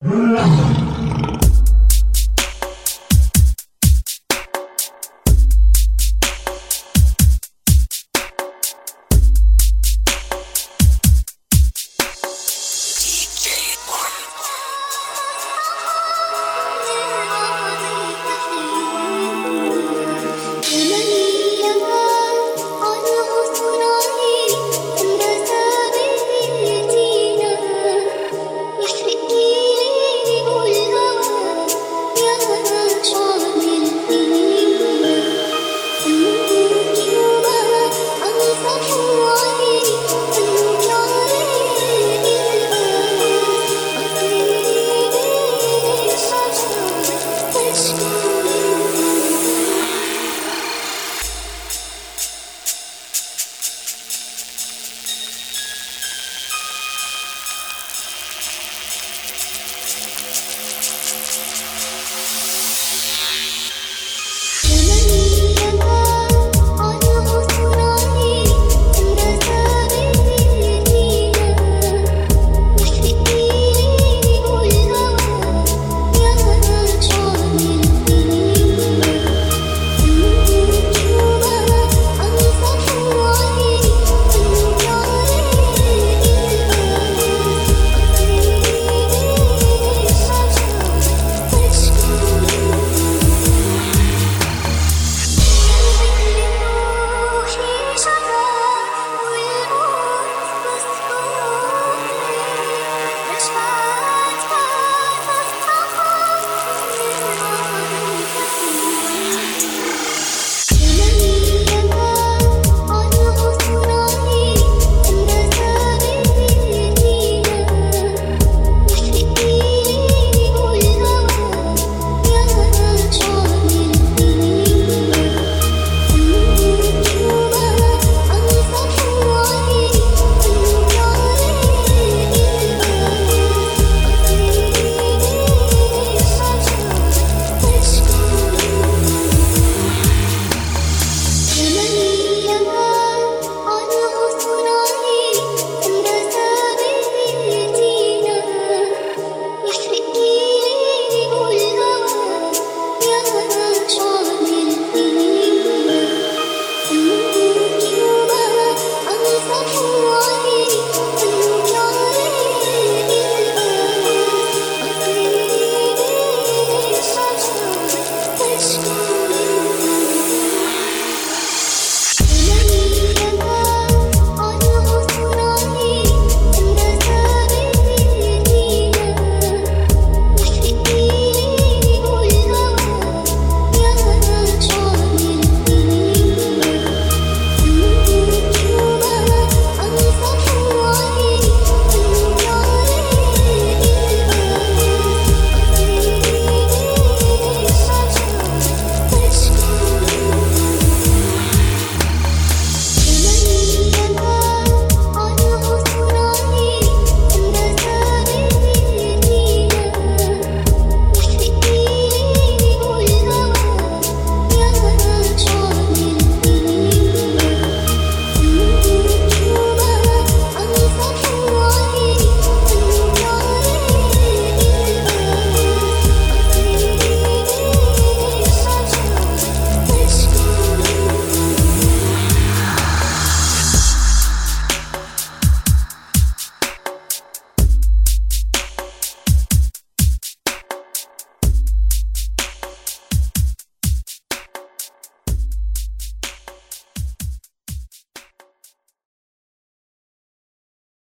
Ah!